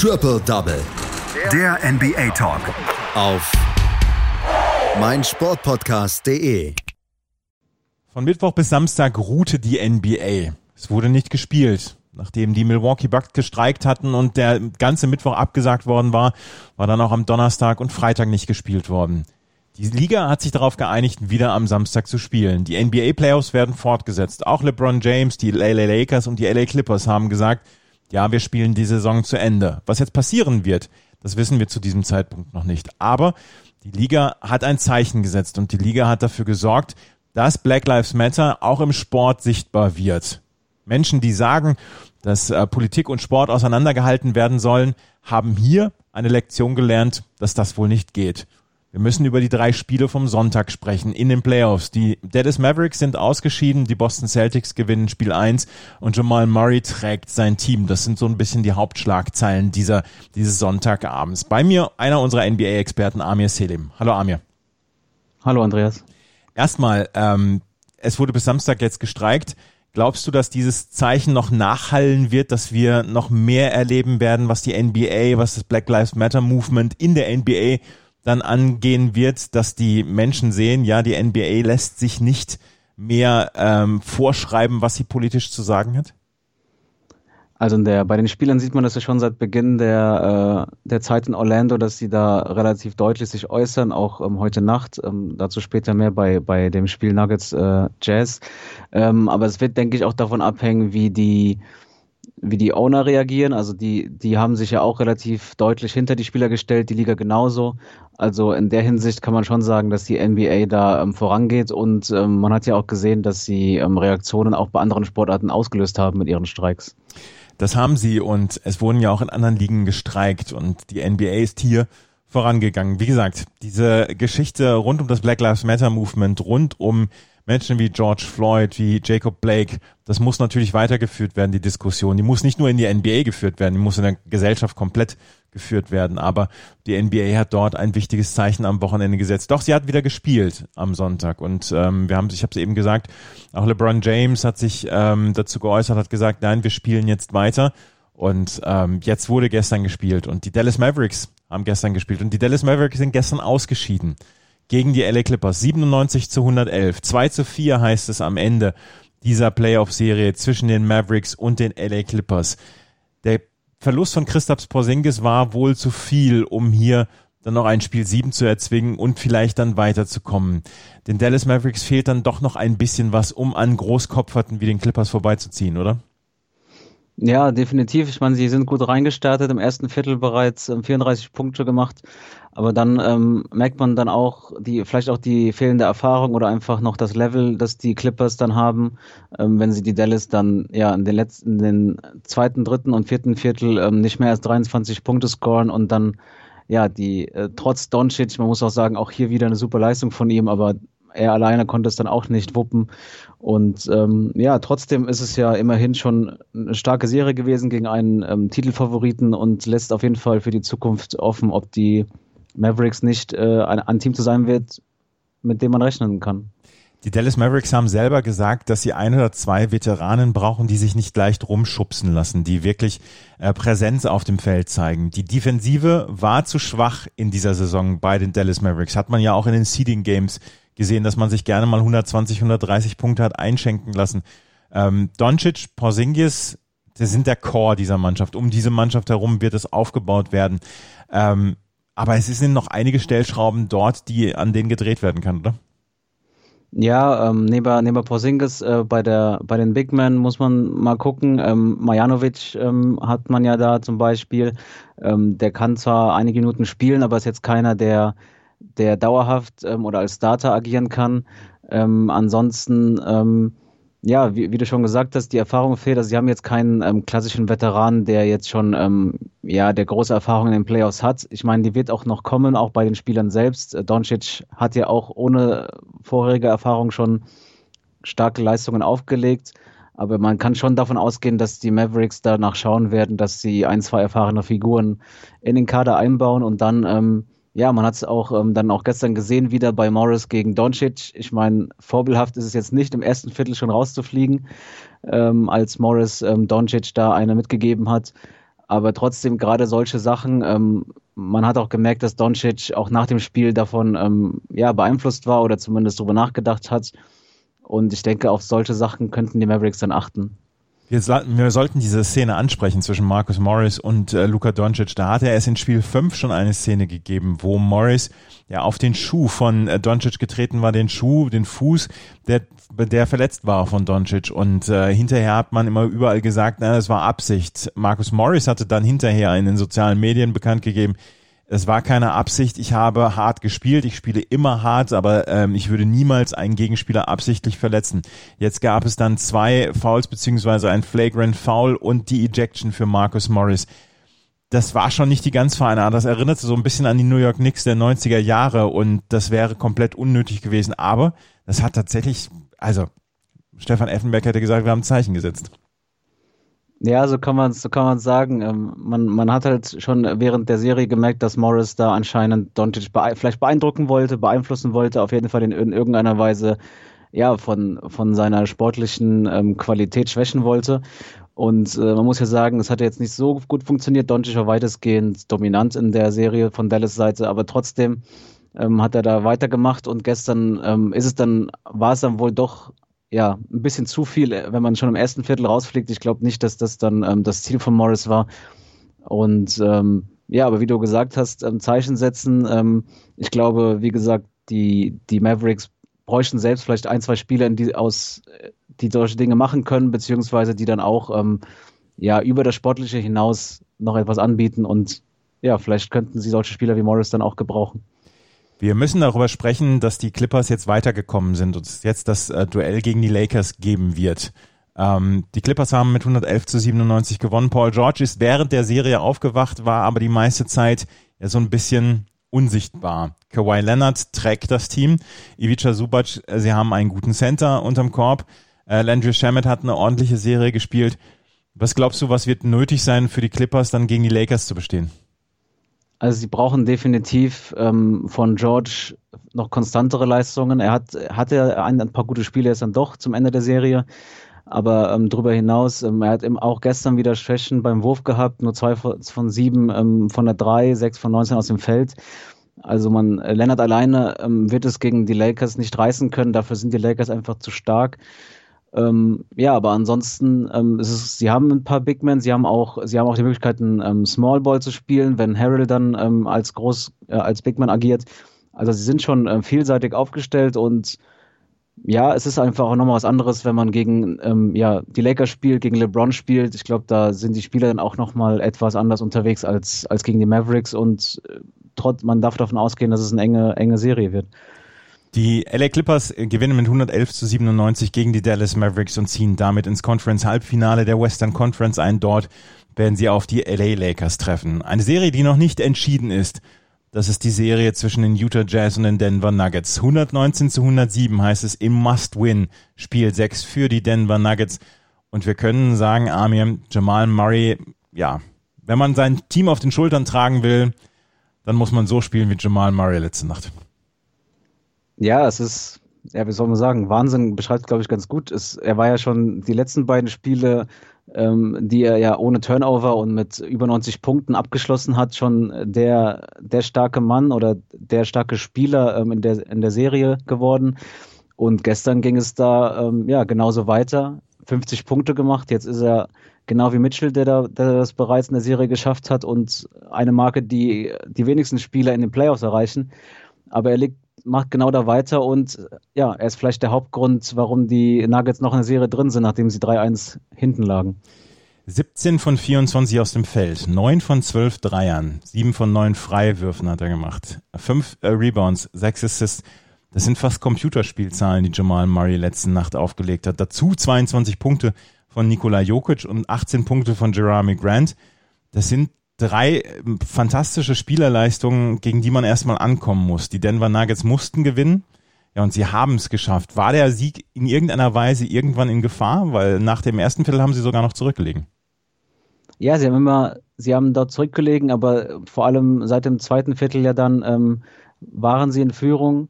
Triple Double. Der NBA Talk. Auf meinsportpodcast.de. Von Mittwoch bis Samstag ruhte die NBA. Es wurde nicht gespielt. Nachdem die Milwaukee Bucks gestreikt hatten und der ganze Mittwoch abgesagt worden war, war dann auch am Donnerstag und Freitag nicht gespielt worden. Die Liga hat sich darauf geeinigt, wieder am Samstag zu spielen. Die NBA Playoffs werden fortgesetzt. Auch LeBron James, die LA Lakers und die LA Clippers haben gesagt, ja, wir spielen die Saison zu Ende. Was jetzt passieren wird, das wissen wir zu diesem Zeitpunkt noch nicht. Aber die Liga hat ein Zeichen gesetzt und die Liga hat dafür gesorgt, dass Black Lives Matter auch im Sport sichtbar wird. Menschen, die sagen, dass äh, Politik und Sport auseinandergehalten werden sollen, haben hier eine Lektion gelernt, dass das wohl nicht geht. Wir müssen über die drei Spiele vom Sonntag sprechen in den Playoffs. Die Dallas Mavericks sind ausgeschieden, die Boston Celtics gewinnen Spiel 1 und Jamal Murray trägt sein Team. Das sind so ein bisschen die Hauptschlagzeilen dieser, dieses Sonntagabends. Bei mir einer unserer NBA-Experten, Amir Selim. Hallo Amir. Hallo Andreas. Erstmal, ähm, es wurde bis Samstag jetzt gestreikt. Glaubst du, dass dieses Zeichen noch nachhallen wird, dass wir noch mehr erleben werden, was die NBA, was das Black Lives Matter Movement in der NBA dann angehen wird, dass die Menschen sehen, ja, die NBA lässt sich nicht mehr ähm, vorschreiben, was sie politisch zu sagen hat? Also in der, bei den Spielern sieht man das ja schon seit Beginn der, äh, der Zeit in Orlando, dass sie da relativ deutlich sich äußern, auch ähm, heute Nacht, ähm, dazu später mehr bei, bei dem Spiel Nuggets äh, Jazz. Ähm, aber es wird, denke ich, auch davon abhängen, wie die, wie die Owner reagieren. Also die, die haben sich ja auch relativ deutlich hinter die Spieler gestellt, die Liga genauso. Also in der Hinsicht kann man schon sagen, dass die NBA da ähm, vorangeht und ähm, man hat ja auch gesehen, dass sie ähm, Reaktionen auch bei anderen Sportarten ausgelöst haben mit ihren Streiks. Das haben sie und es wurden ja auch in anderen Ligen gestreikt und die NBA ist hier vorangegangen. Wie gesagt, diese Geschichte rund um das Black Lives Matter Movement, rund um Menschen wie George Floyd, wie Jacob Blake, das muss natürlich weitergeführt werden, die Diskussion. Die muss nicht nur in die NBA geführt werden, die muss in der Gesellschaft komplett geführt werden. Aber die NBA hat dort ein wichtiges Zeichen am Wochenende gesetzt. Doch sie hat wieder gespielt am Sonntag. Und ähm, wir haben, ich habe es eben gesagt, auch LeBron James hat sich ähm, dazu geäußert, hat gesagt, nein, wir spielen jetzt weiter. Und ähm, jetzt wurde gestern gespielt und die Dallas Mavericks haben gestern gespielt und die Dallas Mavericks sind gestern ausgeschieden gegen die LA Clippers. 97 zu 111. 2 zu 4 heißt es am Ende dieser Playoff-Serie zwischen den Mavericks und den LA Clippers. Der Verlust von Christaps Porzingis war wohl zu viel, um hier dann noch ein Spiel 7 zu erzwingen und vielleicht dann weiterzukommen. Den Dallas Mavericks fehlt dann doch noch ein bisschen was, um an Großkopferten wie den Clippers vorbeizuziehen, oder? Ja, definitiv. Ich meine, sie sind gut reingestartet, im ersten Viertel bereits 34 ähm, Punkte gemacht. Aber dann ähm, merkt man dann auch die, vielleicht auch die fehlende Erfahrung oder einfach noch das Level, das die Clippers dann haben, ähm, wenn sie die Dallas dann ja in den letzten, in den zweiten, dritten und vierten Viertel ähm, nicht mehr als 23 Punkte scoren und dann ja die äh, trotz Doncic, man muss auch sagen, auch hier wieder eine super Leistung von ihm, aber er alleine konnte es dann auch nicht wuppen. Und ähm, ja, trotzdem ist es ja immerhin schon eine starke Serie gewesen gegen einen ähm, Titelfavoriten und lässt auf jeden Fall für die Zukunft offen, ob die Mavericks nicht äh, ein, ein Team zu sein wird, mit dem man rechnen kann. Die Dallas Mavericks haben selber gesagt, dass sie ein oder zwei Veteranen brauchen, die sich nicht leicht rumschubsen lassen, die wirklich äh, Präsenz auf dem Feld zeigen. Die Defensive war zu schwach in dieser Saison bei den Dallas Mavericks. Hat man ja auch in den Seeding Games gesehen, dass man sich gerne mal 120, 130 Punkte hat einschenken lassen. Ähm, Doncic, Porzingis, die sind der Core dieser Mannschaft. Um diese Mannschaft herum wird es aufgebaut werden. Ähm, aber es sind noch einige Stellschrauben dort, die an denen gedreht werden kann, oder? Ja, ähm, neben, neben Porzingis äh, bei der bei den Big Men muss man mal gucken. Ähm, Majanovic ähm, hat man ja da zum Beispiel. Ähm, der kann zwar einige Minuten spielen, aber ist jetzt keiner, der der dauerhaft ähm, oder als Starter agieren kann. Ähm, ansonsten, ähm, ja, wie, wie, du schon gesagt hast, die Erfahrung fehlt. Also sie haben jetzt keinen ähm, klassischen Veteranen, der jetzt schon ähm, ja der große Erfahrung in den Playoffs hat. Ich meine, die wird auch noch kommen, auch bei den Spielern selbst. Äh, Doncic hat ja auch ohne vorherige Erfahrung schon starke Leistungen aufgelegt. Aber man kann schon davon ausgehen, dass die Mavericks danach schauen werden, dass sie ein, zwei erfahrene Figuren in den Kader einbauen und dann ähm, ja, man hat es auch ähm, dann auch gestern gesehen, wieder bei Morris gegen Doncic. Ich meine, vorbildhaft ist es jetzt nicht, im ersten Viertel schon rauszufliegen, ähm, als Morris ähm, Doncic da eine mitgegeben hat. Aber trotzdem gerade solche Sachen, ähm, man hat auch gemerkt, dass Doncic auch nach dem Spiel davon ähm, ja, beeinflusst war oder zumindest darüber nachgedacht hat. Und ich denke, auf solche Sachen könnten die Mavericks dann achten. Wir, wir, sollten diese Szene ansprechen zwischen Marcus Morris und äh, Luka Doncic. Da hatte er es in Spiel 5 schon eine Szene gegeben, wo Morris ja auf den Schuh von äh, Doncic getreten war, den Schuh, den Fuß, der, der verletzt war von Doncic. Und äh, hinterher hat man immer überall gesagt, na, das war Absicht. Marcus Morris hatte dann hinterher in den sozialen Medien bekannt gegeben, es war keine Absicht, ich habe hart gespielt, ich spiele immer hart, aber ähm, ich würde niemals einen Gegenspieler absichtlich verletzen. Jetzt gab es dann zwei Fouls beziehungsweise ein Flagrant Foul und die Ejection für Marcus Morris. Das war schon nicht die ganz feine Art. Das erinnerte so ein bisschen an die New York Knicks der 90er Jahre und das wäre komplett unnötig gewesen. Aber das hat tatsächlich, also Stefan Effenberg hätte gesagt, wir haben ein Zeichen gesetzt. Ja, so kann man so kann man sagen. Ähm, man, man hat halt schon während der Serie gemerkt, dass Morris da anscheinend Doncic bee vielleicht beeindrucken wollte, beeinflussen wollte, auf jeden Fall in, in irgendeiner Weise ja von von seiner sportlichen ähm, Qualität schwächen wollte. Und äh, man muss ja sagen, es hat jetzt nicht so gut funktioniert. Doncic war weitestgehend dominant in der Serie von Dallas Seite, aber trotzdem ähm, hat er da weitergemacht und gestern ähm, ist es dann war es dann wohl doch ja, ein bisschen zu viel, äh, wenn man schon im ersten Viertel rausfliegt. Ich glaube nicht, dass das dann ähm, das Ziel von Morris war. Und ähm, ja, aber wie du gesagt hast, ähm, Zeichen setzen. Ähm, ich glaube, wie gesagt, die, die Mavericks bräuchten selbst vielleicht ein, zwei Spieler, die aus, die solche Dinge machen können, beziehungsweise die dann auch ähm, ja über das Sportliche hinaus noch etwas anbieten und ja, vielleicht könnten sie solche Spieler wie Morris dann auch gebrauchen. Wir müssen darüber sprechen, dass die Clippers jetzt weitergekommen sind und es jetzt das äh, Duell gegen die Lakers geben wird. Ähm, die Clippers haben mit 111 zu 97 gewonnen. Paul George ist während der Serie aufgewacht, war aber die meiste Zeit ja so ein bisschen unsichtbar. Kawhi Leonard trägt das Team. Ivica Subac, äh, sie haben einen guten Center unterm Korb. Äh, Landry Shamet hat eine ordentliche Serie gespielt. Was glaubst du, was wird nötig sein für die Clippers dann gegen die Lakers zu bestehen? Also sie brauchen definitiv ähm, von George noch konstantere Leistungen. Er hat hatte ein, ein paar gute Spiele jetzt dann doch zum Ende der Serie. Aber ähm, darüber hinaus, ähm, er hat eben auch gestern wieder Schwächen beim Wurf gehabt, nur zwei von sieben ähm, von der drei, sechs von 19 aus dem Feld. Also man, äh, Leonard alleine ähm, wird es gegen die Lakers nicht reißen können, dafür sind die Lakers einfach zu stark. Ähm, ja, aber ansonsten ähm, ist es, sie haben ein paar Big Men, sie haben auch, sie haben auch die Möglichkeiten, ähm, Small Ball zu spielen, wenn Harrell dann ähm, als groß, äh, als Big Man agiert. Also sie sind schon äh, vielseitig aufgestellt und ja, es ist einfach auch nochmal was anderes, wenn man gegen ähm, ja, die Lakers spielt, gegen LeBron spielt. Ich glaube, da sind die Spieler dann auch nochmal etwas anders unterwegs als, als gegen die Mavericks und äh, trotz, man darf davon ausgehen, dass es eine enge, enge Serie wird. Die LA Clippers gewinnen mit 111 zu 97 gegen die Dallas Mavericks und ziehen damit ins Conference Halbfinale der Western Conference ein. Dort werden sie auf die LA Lakers treffen. Eine Serie, die noch nicht entschieden ist. Das ist die Serie zwischen den Utah Jazz und den Denver Nuggets. 119 zu 107 heißt es im Must-Win Spiel 6 für die Denver Nuggets. Und wir können sagen, Amir, Jamal Murray, ja, wenn man sein Team auf den Schultern tragen will, dann muss man so spielen wie Jamal Murray letzte Nacht. Ja, es ist, ja, wie soll man sagen, Wahnsinn beschreibt, glaube ich, ganz gut. Es, er war ja schon die letzten beiden Spiele, ähm, die er ja ohne Turnover und mit über 90 Punkten abgeschlossen hat, schon der, der starke Mann oder der starke Spieler ähm, in, der, in der Serie geworden. Und gestern ging es da ähm, ja genauso weiter. 50 Punkte gemacht. Jetzt ist er genau wie Mitchell, der, da, der das bereits in der Serie geschafft hat und eine Marke, die die wenigsten Spieler in den Playoffs erreichen. Aber er liegt macht genau da weiter und ja, er ist vielleicht der Hauptgrund, warum die Nuggets noch in der Serie drin sind, nachdem sie 3-1 hinten lagen. 17 von 24 aus dem Feld, 9 von 12 Dreiern, 7 von 9 Freiwürfen hat er gemacht, 5 äh, Rebounds, 6 Assists. Das sind fast Computerspielzahlen, die Jamal Murray letzte Nacht aufgelegt hat. Dazu 22 Punkte von Nikola Jokic und 18 Punkte von Jeremy Grant. Das sind drei ähm, fantastische Spielerleistungen, gegen die man erstmal ankommen muss. Die Denver Nuggets mussten gewinnen. Ja, und sie haben es geschafft. War der Sieg in irgendeiner Weise irgendwann in Gefahr? Weil nach dem ersten Viertel haben sie sogar noch zurückgelegen. Ja, sie haben immer, sie haben dort zurückgelegen, aber vor allem seit dem zweiten Viertel ja dann ähm, waren sie in Führung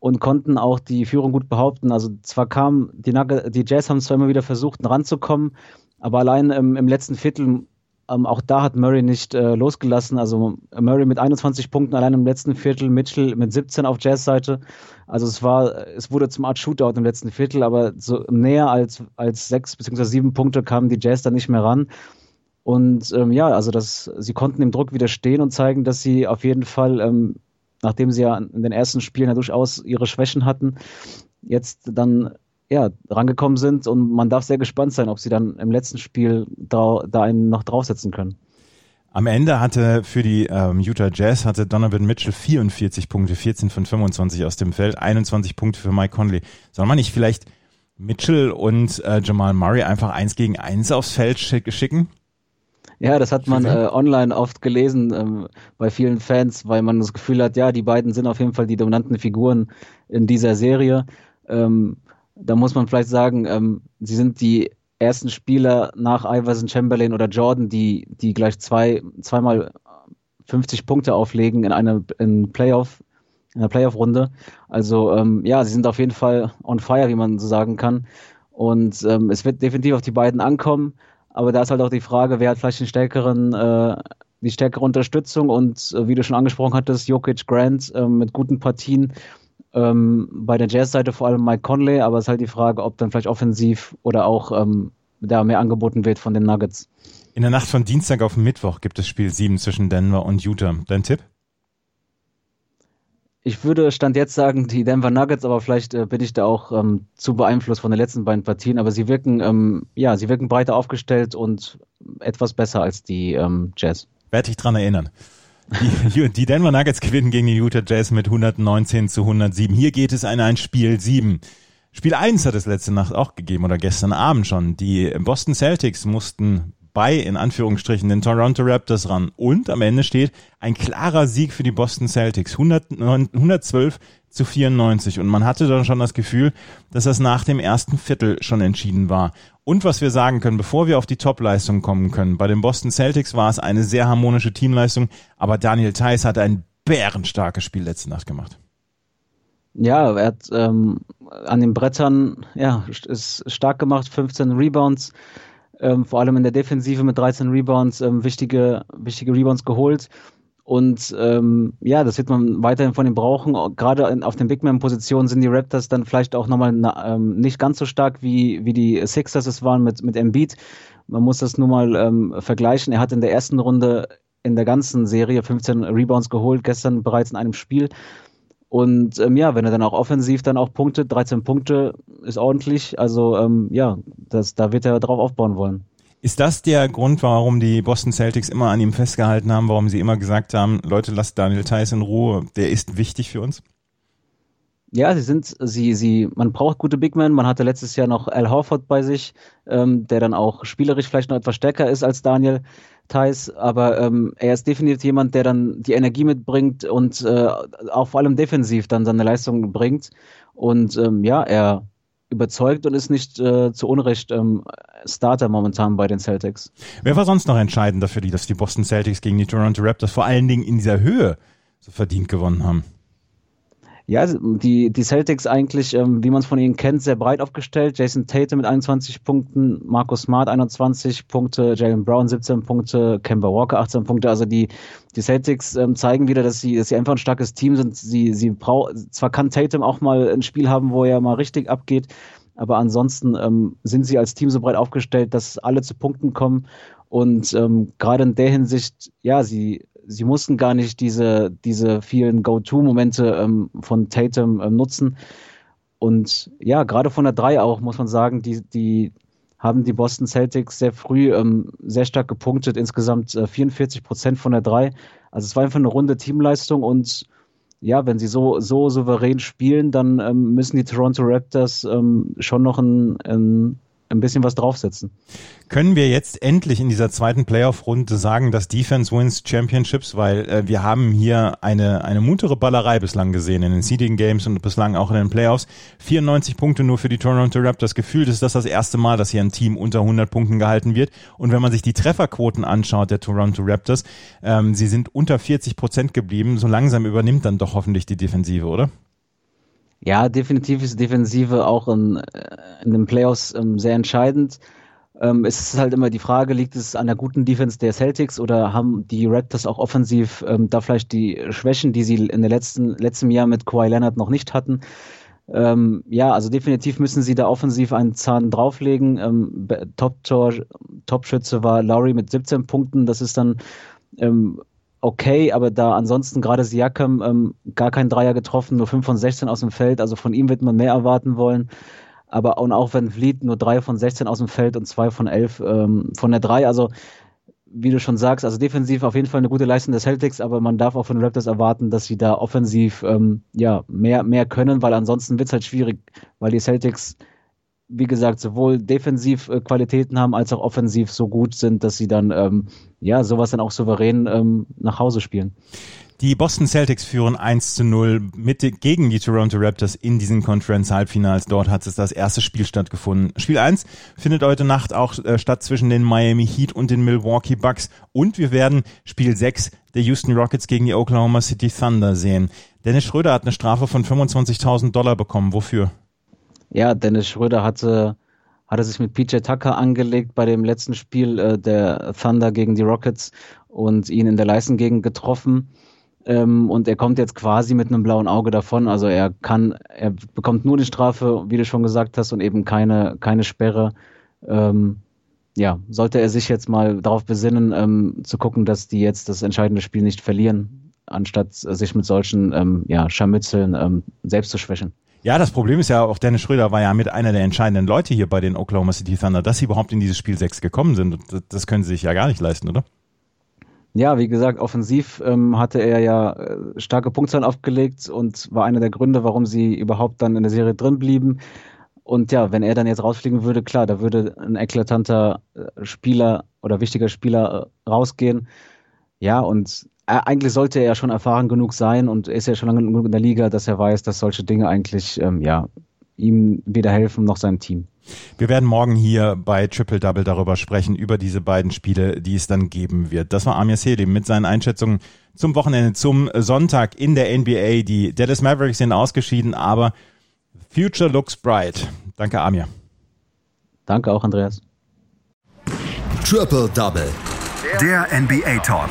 und konnten auch die Führung gut behaupten. Also zwar kam die, Nugget, die Jazz haben zwar immer wieder versucht, ranzukommen, aber allein ähm, im letzten Viertel ähm, auch da hat Murray nicht äh, losgelassen. Also Murray mit 21 Punkten allein im letzten Viertel, Mitchell mit 17 auf Jazz-Seite. Also es war, es wurde zum Art Shootout im letzten Viertel, aber so näher als, als sechs beziehungsweise sieben Punkte kamen die Jazz da nicht mehr ran. Und ähm, ja, also das, sie konnten dem Druck widerstehen und zeigen, dass sie auf jeden Fall, ähm, nachdem sie ja in den ersten Spielen ja durchaus ihre Schwächen hatten, jetzt dann ja, rangekommen sind und man darf sehr gespannt sein, ob sie dann im letzten Spiel da, da einen noch draufsetzen können. Am Ende hatte für die ähm, Utah Jazz hatte Donovan Mitchell 44 Punkte, 14 von 25 aus dem Feld, 21 Punkte für Mike Conley. Soll man nicht vielleicht Mitchell und äh, Jamal Murray einfach eins gegen eins aufs Feld schicken? Ja, das hat man äh, online oft gelesen ähm, bei vielen Fans, weil man das Gefühl hat, ja, die beiden sind auf jeden Fall die dominanten Figuren in dieser Serie. Ähm, da muss man vielleicht sagen, ähm, sie sind die ersten Spieler nach Iverson, Chamberlain oder Jordan, die, die gleich zwei, zweimal 50 Punkte auflegen in einer in Playoff, in einer Playoff-Runde. Also ähm, ja, sie sind auf jeden Fall on fire, wie man so sagen kann. Und ähm, es wird definitiv auf die beiden ankommen. Aber da ist halt auch die Frage, wer hat vielleicht den stärkeren, äh, die stärkere Unterstützung und äh, wie du schon angesprochen hattest, Jokic Grant äh, mit guten Partien ähm, bei der Jazz-Seite vor allem Mike Conley, aber es ist halt die Frage, ob dann vielleicht offensiv oder auch ähm, da mehr angeboten wird von den Nuggets. In der Nacht von Dienstag auf Mittwoch gibt es Spiel 7 zwischen Denver und Utah. Dein Tipp? Ich würde Stand jetzt sagen, die Denver Nuggets, aber vielleicht äh, bin ich da auch ähm, zu beeinflusst von den letzten beiden Partien. Aber sie wirken, ähm, ja, sie wirken breiter aufgestellt und etwas besser als die ähm, Jazz. Werde ich dran erinnern. Die, die Denver Nuggets gewinnen gegen die Utah Jazz mit 119 zu 107. Hier geht es an ein Spiel 7. Spiel 1 hat es letzte Nacht auch gegeben oder gestern Abend schon. Die Boston Celtics mussten bei, in Anführungsstrichen, den Toronto Raptors ran. Und am Ende steht ein klarer Sieg für die Boston Celtics. 100, 112 zu 94. Und man hatte dann schon das Gefühl, dass das nach dem ersten Viertel schon entschieden war. Und was wir sagen können, bevor wir auf die Topleistung kommen können, bei den Boston Celtics war es eine sehr harmonische Teamleistung, aber Daniel Theiss hat ein bärenstarkes Spiel letzte Nacht gemacht. Ja, er hat ähm, an den Brettern ja, ist stark gemacht, 15 Rebounds, ähm, vor allem in der Defensive mit 13 Rebounds, ähm, wichtige, wichtige Rebounds geholt. Und ähm, ja, das wird man weiterhin von ihm brauchen. Gerade auf den Bigman-Positionen sind die Raptors dann vielleicht auch nochmal ähm, nicht ganz so stark wie, wie die Sixers es waren mit, mit Embiid. Man muss das nur mal ähm, vergleichen. Er hat in der ersten Runde in der ganzen Serie 15 Rebounds geholt, gestern bereits in einem Spiel. Und ähm, ja, wenn er dann auch offensiv dann auch Punkte, 13 Punkte ist ordentlich. Also ähm, ja, das, da wird er drauf aufbauen wollen. Ist das der Grund, warum die Boston Celtics immer an ihm festgehalten haben, warum sie immer gesagt haben, Leute, lasst Daniel Theiss in Ruhe, der ist wichtig für uns? Ja, sie sind, sie, sie, man braucht gute Big Men. Man hatte letztes Jahr noch Al Horford bei sich, ähm, der dann auch spielerisch vielleicht noch etwas stärker ist als Daniel Theiss, aber ähm, er ist definitiv jemand, der dann die Energie mitbringt und äh, auch vor allem defensiv dann seine Leistung bringt. Und ähm, ja, er überzeugt und ist nicht äh, zu Unrecht ähm, Starter momentan bei den Celtics. Wer war sonst noch entscheidend dafür, dass die Boston Celtics gegen die Toronto Raptors vor allen Dingen in dieser Höhe so verdient gewonnen haben? Ja, also die, die Celtics eigentlich, ähm, wie man es von ihnen kennt, sehr breit aufgestellt. Jason Tatum mit 21 Punkten, Marcus Smart 21 Punkte, Jalen Brown 17 Punkte, Kemba Walker 18 Punkte. Also die, die Celtics ähm, zeigen wieder, dass sie, dass sie einfach ein starkes Team sind. Sie, sie zwar kann Tatum auch mal ein Spiel haben, wo er mal richtig abgeht, aber ansonsten ähm, sind sie als Team so breit aufgestellt, dass alle zu Punkten kommen. Und ähm, gerade in der Hinsicht, ja, sie sie mussten gar nicht diese, diese vielen Go-To-Momente ähm, von Tatum ähm, nutzen. Und ja, gerade von der 3 auch, muss man sagen, die, die haben die Boston Celtics sehr früh ähm, sehr stark gepunktet, insgesamt äh, 44 Prozent von der 3. Also es war einfach eine runde Teamleistung und ja, wenn sie so, so souverän spielen, dann ähm, müssen die Toronto Raptors ähm, schon noch ein, ein ein bisschen was draufsetzen. Können wir jetzt endlich in dieser zweiten Playoff-Runde sagen, dass Defense wins Championships, weil äh, wir haben hier eine, eine muntere Ballerei bislang gesehen in den Seeding Games und bislang auch in den Playoffs. 94 Punkte nur für die Toronto Raptors. Gefühlt ist das das erste Mal, dass hier ein Team unter 100 Punkten gehalten wird. Und wenn man sich die Trefferquoten anschaut der Toronto Raptors, ähm, sie sind unter 40 Prozent geblieben. So langsam übernimmt dann doch hoffentlich die Defensive, oder? Ja, definitiv ist Defensive auch in, äh, in den Playoffs ähm, sehr entscheidend. Ähm, es ist halt immer die Frage, liegt es an der guten Defense der Celtics oder haben die Raptors auch offensiv ähm, da vielleicht die Schwächen, die sie in der letzten letzten Jahr mit Kawhi Leonard noch nicht hatten? Ähm, ja, also definitiv müssen sie da offensiv einen Zahn drauflegen. Ähm, Top-Schütze war Lowry mit 17 Punkten. Das ist dann ähm, okay, aber da ansonsten gerade Siakam ähm, gar kein Dreier getroffen, nur 5 von 16 aus dem Feld. Also von ihm wird man mehr erwarten wollen. Aber und auch wenn Vliet nur 3 von 16 aus dem Feld und 2 von 11 ähm, von der 3, also wie du schon sagst, also defensiv auf jeden Fall eine gute Leistung der Celtics, aber man darf auch von den Raptors erwarten, dass sie da offensiv ähm, ja mehr, mehr können, weil ansonsten wird es halt schwierig, weil die Celtics, wie gesagt, sowohl defensiv äh, Qualitäten haben, als auch offensiv so gut sind, dass sie dann ähm, ja sowas dann auch souverän ähm, nach Hause spielen. Die Boston Celtics führen 1 zu 0 mit, gegen die Toronto Raptors in diesen Conference-Halbfinals. Dort hat es das erste Spiel stattgefunden. Spiel 1 findet heute Nacht auch äh, statt zwischen den Miami Heat und den Milwaukee Bucks. Und wir werden Spiel 6 der Houston Rockets gegen die Oklahoma City Thunder sehen. Dennis Schröder hat eine Strafe von 25.000 Dollar bekommen. Wofür? Ja, Dennis Schröder hatte hatte sich mit PJ Tucker angelegt bei dem letzten Spiel äh, der Thunder gegen die Rockets und ihn in der Leistengegend getroffen. Ähm, und er kommt jetzt quasi mit einem blauen Auge davon. Also er kann, er bekommt nur die Strafe, wie du schon gesagt hast, und eben keine, keine Sperre. Ähm, ja, sollte er sich jetzt mal darauf besinnen, ähm, zu gucken, dass die jetzt das entscheidende Spiel nicht verlieren, anstatt sich mit solchen ähm, ja, Scharmützeln ähm, selbst zu schwächen. Ja, das Problem ist ja, auch Dennis Schröder war ja mit einer der entscheidenden Leute hier bei den Oklahoma City Thunder, dass sie überhaupt in dieses Spiel 6 gekommen sind. Das können sie sich ja gar nicht leisten, oder? Ja, wie gesagt, offensiv ähm, hatte er ja äh, starke Punktzahlen aufgelegt und war einer der Gründe, warum sie überhaupt dann in der Serie drin blieben. Und ja, wenn er dann jetzt rausfliegen würde, klar, da würde ein eklatanter äh, Spieler oder wichtiger Spieler äh, rausgehen. Ja, und eigentlich sollte er schon erfahren genug sein und ist ja schon lange genug in der Liga, dass er weiß, dass solche Dinge eigentlich ähm, ja, ihm weder helfen noch seinem Team. Wir werden morgen hier bei Triple Double darüber sprechen, über diese beiden Spiele, die es dann geben wird. Das war Amir Selim mit seinen Einschätzungen zum Wochenende, zum Sonntag in der NBA. Die Dallas Mavericks sind ausgeschieden, aber Future looks bright. Danke, Amir. Danke auch, Andreas. Triple Double. Der NBA Talk.